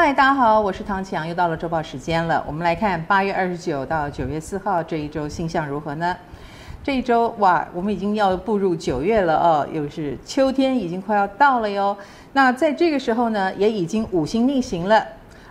嗨，大家好，我是唐启阳，又到了周报时间了。我们来看八月二十九到九月四号这一周星象如何呢？这一周哇，我们已经要步入九月了哦，又是秋天，已经快要到了哟。那在这个时候呢，也已经五星逆行了，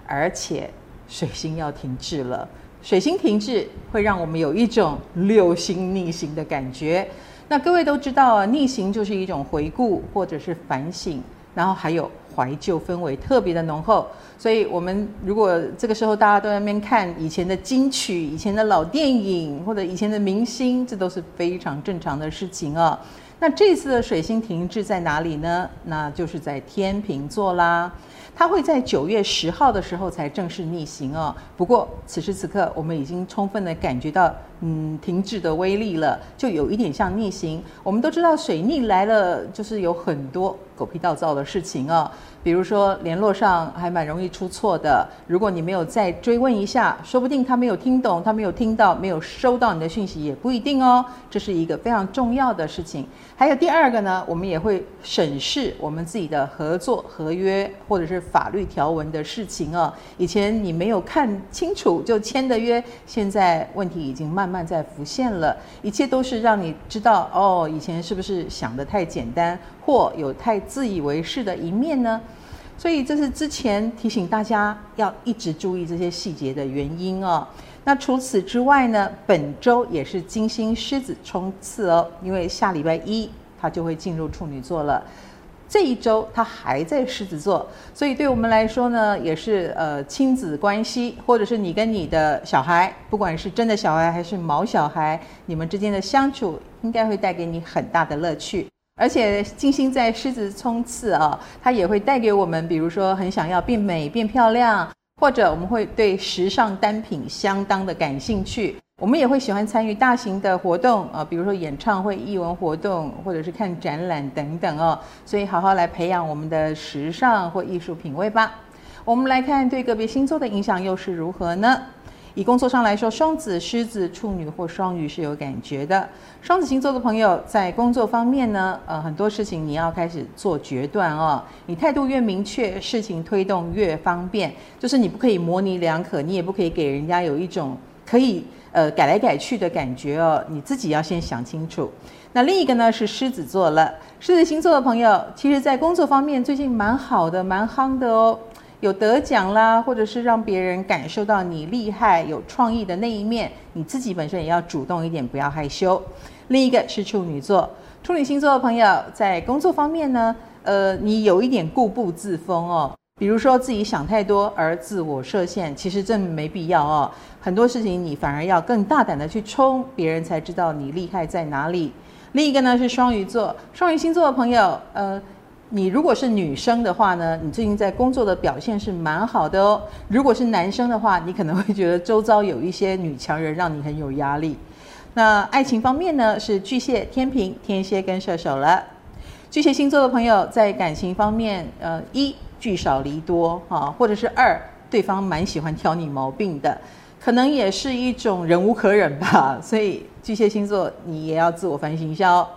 而且水星要停滞了。水星停滞会让我们有一种六星逆行的感觉。那各位都知道啊，逆行就是一种回顾或者是反省，然后还有。怀旧氛围特别的浓厚，所以我们如果这个时候大家都在那边看以前的金曲、以前的老电影或者以前的明星，这都是非常正常的事情啊。那这次的水星停滞在哪里呢？那就是在天秤座啦。它会在九月十号的时候才正式逆行哦。不过此时此刻，我们已经充分的感觉到，嗯，停滞的威力了，就有一点像逆行。我们都知道水逆来了，就是有很多狗屁倒灶的事情哦。比如说联络上还蛮容易出错的，如果你没有再追问一下，说不定他没有听懂，他没有听到，没有收到你的讯息也不一定哦。这是一个非常重要的事情。还有第二个呢，我们也会审视我们自己的合作合约或者是。法律条文的事情啊，以前你没有看清楚就签的约，现在问题已经慢慢慢在浮现了。一切都是让你知道哦，以前是不是想得太简单，或有太自以为是的一面呢？所以这是之前提醒大家要一直注意这些细节的原因哦。那除此之外呢，本周也是金星狮子冲刺哦，因为下礼拜一它就会进入处女座了。这一周他还在狮子座，所以对我们来说呢，也是呃亲子关系，或者是你跟你的小孩，不管是真的小孩还是毛小孩，你们之间的相处应该会带给你很大的乐趣。而且金星在狮子冲刺啊，它也会带给我们，比如说很想要变美、变漂亮，或者我们会对时尚单品相当的感兴趣。我们也会喜欢参与大型的活动啊，比如说演唱会、艺文活动，或者是看展览等等哦。所以好好来培养我们的时尚或艺术品味吧。我们来看对个别星座的影响又是如何呢？以工作上来说，双子、狮子、处女或双鱼是有感觉的。双子星座的朋友在工作方面呢，呃，很多事情你要开始做决断哦。你态度越明确，事情推动越方便。就是你不可以模棱两可，你也不可以给人家有一种可以。呃，改来改去的感觉哦，你自己要先想清楚。那另一个呢是狮子座了，狮子星座的朋友，其实在工作方面最近蛮好的，蛮夯的哦，有得奖啦，或者是让别人感受到你厉害、有创意的那一面，你自己本身也要主动一点，不要害羞。另一个是处女座，处女星座的朋友在工作方面呢，呃，你有一点固步自封哦。比如说自己想太多而自我设限，其实真没必要哦。很多事情你反而要更大胆的去冲，别人才知道你厉害在哪里。另一个呢是双鱼座，双鱼星座的朋友，呃，你如果是女生的话呢，你最近在工作的表现是蛮好的哦。如果是男生的话，你可能会觉得周遭有一些女强人让你很有压力。那爱情方面呢是巨蟹、天秤、天蝎跟射手了。巨蟹星座的朋友在感情方面，呃，一。聚少离多啊，或者是二，对方蛮喜欢挑你毛病的，可能也是一种忍无可忍吧。所以巨蟹星座你也要自我反省一下哦。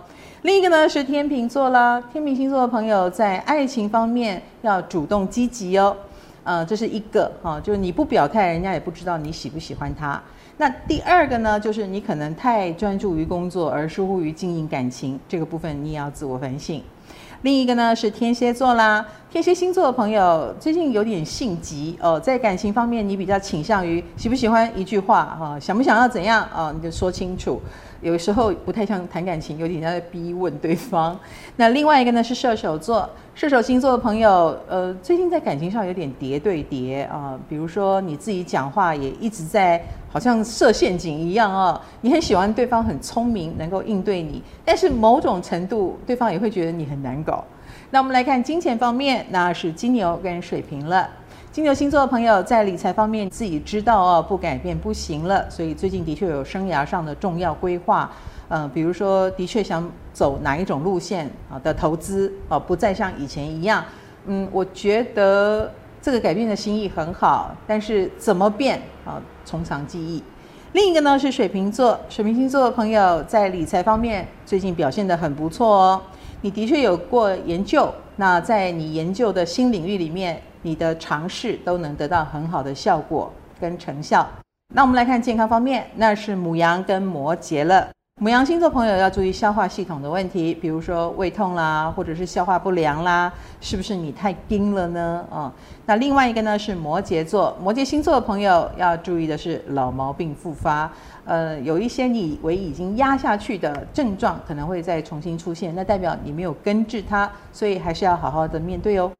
另一个呢是天秤座啦，天秤星座的朋友在爱情方面要主动积极哦。呃，这是一个哈，就是你不表态，人家也不知道你喜不喜欢他。那第二个呢，就是你可能太专注于工作而疏忽于经营感情，这个部分你也要自我反省。另一个呢是天蝎座啦，天蝎星座的朋友最近有点性急哦，在感情方面你比较倾向于喜不喜欢一句话哈，想不想要怎样啊，你就说清楚。有时候不太像谈感情，有点像在逼问对方。那另外一个呢是射手座，射手星座的朋友，呃，最近在感情上有点叠对叠啊。比如说你自己讲话也一直在好像设陷阱一样啊。你很喜欢对方很聪明，能够应对你，但是某种程度对方也会觉得你很难搞。那我们来看金钱方面，那是金牛跟水瓶了。金牛星座的朋友在理财方面自己知道哦，不改变不行了，所以最近的确有生涯上的重要规划，嗯、比如说的确想走哪一种路线啊的投资啊，不再像以前一样，嗯，我觉得这个改变的心意很好，但是怎么变啊，从长计议。另一个呢是水瓶座，水瓶星座的朋友在理财方面最近表现得很不错哦。你的确有过研究，那在你研究的新领域里面，你的尝试都能得到很好的效果跟成效。那我们来看健康方面，那是母羊跟摩羯了。母羊星座朋友要注意消化系统的问题，比如说胃痛啦，或者是消化不良啦，是不是你太冰了呢？啊、那另外一个呢是摩羯座，摩羯星座的朋友要注意的是老毛病复发，呃，有一些你以为已经压下去的症状可能会再重新出现，那代表你没有根治它，所以还是要好好的面对哦。